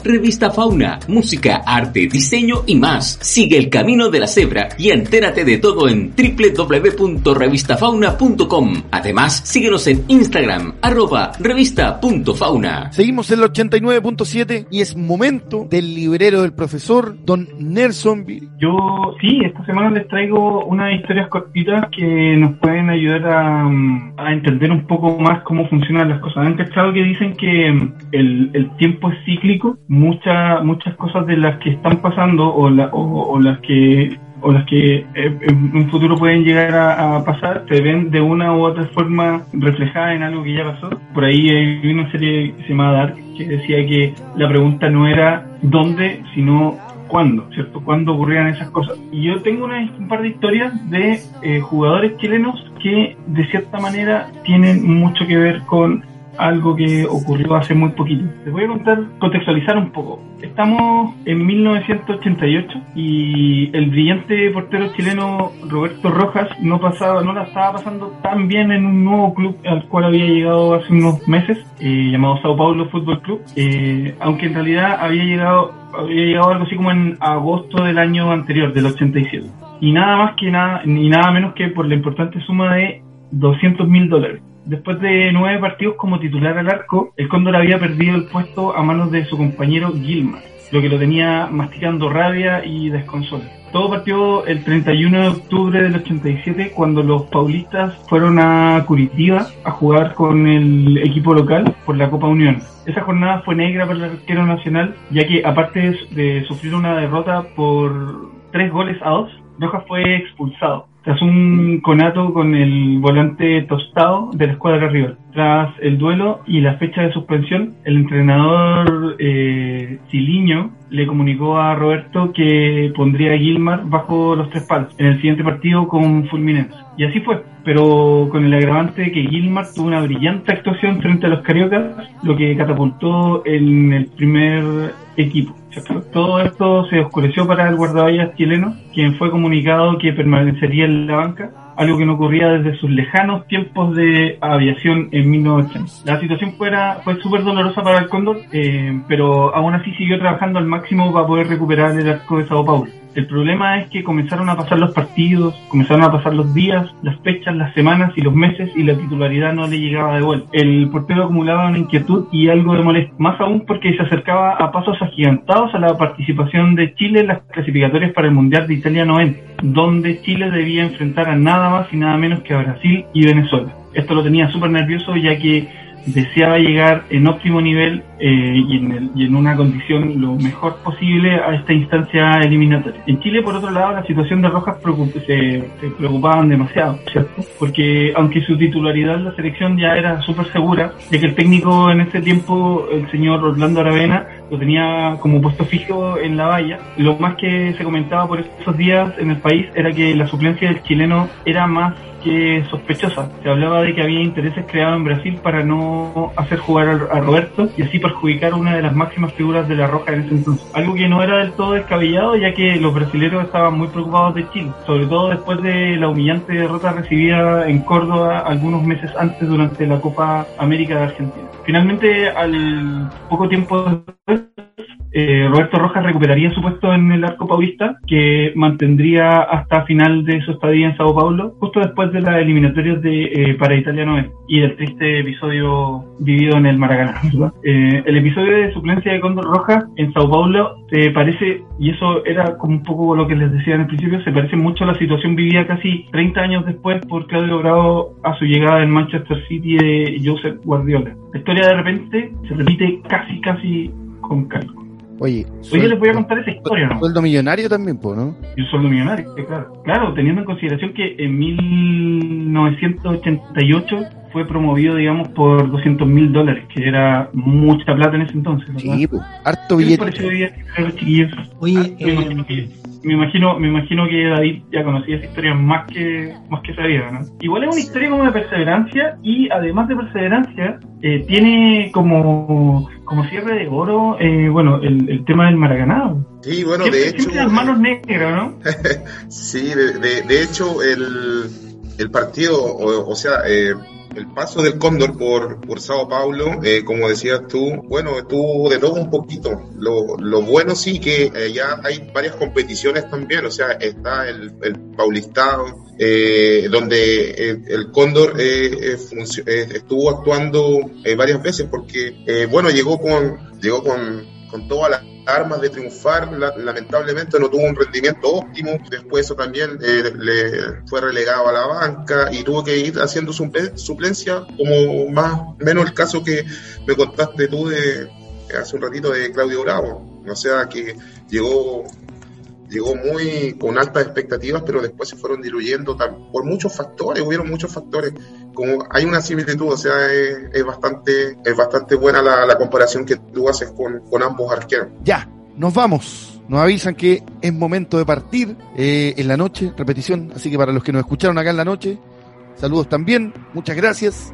Speaker 1: Revista Fauna, música, arte, diseño y más. Sigue el camino de la cebra y entérate de todo en www.revistafauna.com. Además, síguenos en Instagram, arroba revista.fauna.
Speaker 3: Seguimos en el 89.7 y es momento del librero del profesor, don Nelson.
Speaker 5: Yo sí, esta semana les traigo unas historias cortitas que nos pueden ayudar a, a entender un poco más cómo funcionan las cosas. ¿Han cachado que dicen que el, el tiempo es cíclico? Muchas muchas cosas de las que están pasando o, la- o, las que o las que eh, en un futuro pueden llegar a, a pasar se ven de una u otra forma reflejadas en algo que ya pasó. Por ahí hay una serie que se llama Dark que decía que la pregunta no era dónde, sino cuándo, ¿cierto? ¿Cuándo ocurrían esas cosas? Y yo tengo una, un par de historias de eh, jugadores chilenos que de cierta manera tienen mucho que ver con algo que ocurrió hace muy poquito. Les voy a contar, contextualizar un poco. Estamos en 1988 y el brillante portero chileno Roberto Rojas no pasaba, no la estaba pasando tan bien en un nuevo club al cual había llegado hace unos meses, eh, llamado Sao Paulo Fútbol Club, eh, aunque en realidad había llegado, había llegado algo así como en agosto del año anterior, del 87. Y nada más que nada, ni nada menos que por la importante suma de 200 mil dólares. Después de nueve partidos como titular al arco, el Cóndor había perdido el puesto a manos de su compañero Gilmar, lo que lo tenía masticando rabia y desconsuelo. Todo partió el 31 de octubre del 87 cuando los paulistas fueron a Curitiba a jugar con el equipo local por la Copa Unión. Esa jornada fue negra para el arquero nacional, ya que aparte de sufrir una derrota por tres goles a dos, Rojas fue expulsado tras un conato con el volante tostado de la escuadra rival. Tras el duelo y la fecha de suspensión, el entrenador eh, Ciliño le comunicó a Roberto que pondría a Gilmar bajo los tres palos en el siguiente partido con Fulminense. Y así fue, pero con el agravante de que Gilmar tuvo una brillante actuación frente a los cariocas, lo que catapultó en el primer equipo. Todo esto se oscureció para el guardaballas chileno, quien fue comunicado que permanecería en la banca, algo que no ocurría desde sus lejanos tiempos de aviación en 1980. La situación fue súper dolorosa para el Cóndor, eh, pero aún así siguió trabajando al máximo para poder recuperar el arco de Sao Paulo. El problema es que comenzaron a pasar los partidos, comenzaron a pasar los días, las fechas, las semanas y los meses y la titularidad no le llegaba de vuelta. El portero acumulaba una inquietud y algo de molestia, más aún porque se acercaba a pasos agigantados a la participación de Chile en las clasificatorias para el Mundial de Italia 90, donde Chile debía enfrentar a nada más y nada menos que a Brasil y Venezuela. Esto lo tenía súper nervioso ya que deseaba llegar en óptimo nivel eh, y, en el- y en una condición lo mejor posible a esta instancia eliminatoria. En Chile, por otro lado, la situación de Rojas preocup- se, se preocupaban demasiado, ¿cierto? Porque aunque su titularidad en la selección ya era súper segura, ya que el técnico en ese tiempo, el señor Orlando Aravena, lo tenía como puesto fijo en la valla. Lo más que se comentaba por esos días en el país era que la suplencia del chileno era más que sospechosa. Se hablaba de que había intereses creados en Brasil para no hacer jugar a, Roberto y así perjudicar una de las máximas figuras de la Roja en ese entonces. Algo que no era del todo descabellado ya que los brasileños estaban muy preocupados de Chile, sobre todo después de la humillante derrota recibida en Córdoba algunos meses antes durante la Copa América de Argentina. Finalmente, al poco tiempo después, eh, Roberto Rojas recuperaría su puesto en el arco paulista, que mantendría hasta final de su estadía en Sao Paulo, justo después de las eliminatorias de, eh, para Italia 9 y del triste episodio vivido en el Maracaná. <laughs> Eh, el episodio de suplencia de Cóndor Rojas en Sao Paulo se parece, y eso era como un poco lo que les decía en el principio, se parece mucho a la situación vivida casi 30 años después por Claudio Bravo a su llegada en Manchester City de Joseph Guardiola. La historia de repente se repite casi, casi con calco.
Speaker 3: Oye,
Speaker 5: Hoy les voy a contar esa historia, ¿no?
Speaker 3: sueldo millonario también, po, ¿no?
Speaker 5: Y un sueldo millonario, claro. Claro, teniendo en consideración que en 1988 fue promovido, digamos, por 200 mil dólares, que era mucha plata en ese entonces. ¿verdad?
Speaker 3: Sí, po. Harto
Speaker 5: ¿Qué les
Speaker 3: billete.
Speaker 5: pareció hoy día, los chiquillos?
Speaker 4: Oye,
Speaker 5: me,
Speaker 4: eh,
Speaker 5: imagino que, me imagino me imagino que David ya conocía esa historia más que más que sabía, ¿no? Igual es una historia como de perseverancia y además de perseverancia eh, tiene como como cierre de oro, eh, bueno, el, el tema del Maracaná.
Speaker 6: Sí, bueno,
Speaker 5: siempre,
Speaker 6: de hecho,
Speaker 5: siempre las manos negras, ¿no? <laughs>
Speaker 6: sí, de, de- de hecho, el, el partido, o, o sea, eh, el paso del Cóndor por, por Sao Paulo, eh, como decías tú, bueno, estuvo de todo un poquito. Lo, lo bueno sí que eh, ya hay varias competiciones también, o sea, está el, el Paulistado, eh, donde el, el Cóndor eh, eh, eh, estuvo actuando eh, varias veces, porque, eh, bueno, llegó con, llegó con, con todas las armas de triunfar, la- lamentablemente no tuvo un rendimiento óptimo, después eso también eh, le fue relegado a la banca y tuvo que ir haciendo suple- suplencia, como más menos el caso que me contaste tú de hace un ratito de Claudio Bravo. O sea, que llegó llegó muy con altas expectativas, pero después se fueron diluyendo por muchos factores, hubieron muchos factores. Como hay una similitud, o sea, es, bastante es bastante buena la, comparación que tú haces con, con ambos arqueros.
Speaker 3: Ya, nos vamos. Nos avisan que es momento de partir eh, en la noche, repetición, así que para los que nos escucharon acá en la noche, saludos también, muchas gracias.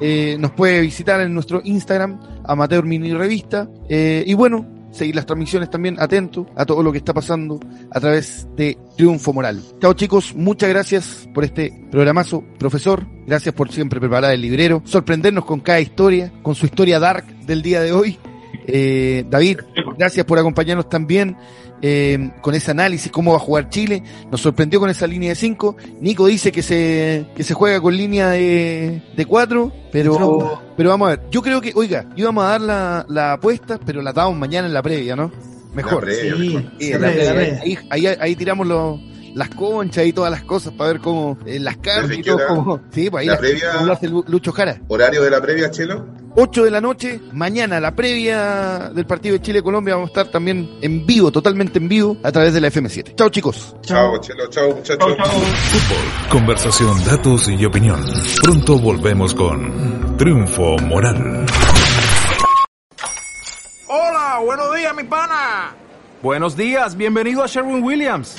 Speaker 3: Eh, nos puede visitar en nuestro Instagram, Amateur Mini Revista. Eh, y bueno, seguir las transmisiones también, atento a todo lo que está pasando a través de Triunfo Moral. Chao chicos, muchas gracias por este programazo, profesor. Gracias por siempre preparar el librero, sorprendernos con cada historia, con su historia dark del día de hoy. Eh, David, gracias por acompañarnos también eh, con ese análisis, cómo va a jugar Chile. Nos sorprendió con esa línea de 5. Nico dice que se, que se juega con línea de, de 4, pero, pero vamos a ver. Yo creo que, oiga, íbamos a dar la, la apuesta, pero la damos mañana en la previa, ¿no? Mejor. Ahí, ahí, tiramos los las conchas y todas las cosas para ver cómo eh, las cartas y todo como, sí, pues ahí
Speaker 6: la previa,
Speaker 3: lo hace Lucho Jara.
Speaker 6: Horario de la previa, Chelo.
Speaker 3: 8 de la noche, mañana la previa del partido de Chile-Colombia, vamos a estar también en vivo, totalmente en vivo, a través de la FM7. Chao chicos.
Speaker 6: Chao, Chelo, chao muchachos.
Speaker 2: Fútbol, conversación, datos y opinión. Pronto volvemos con Triunfo Moral.
Speaker 8: Hola, buenos días mi pana. Buenos días, bienvenido a Sherwin Williams.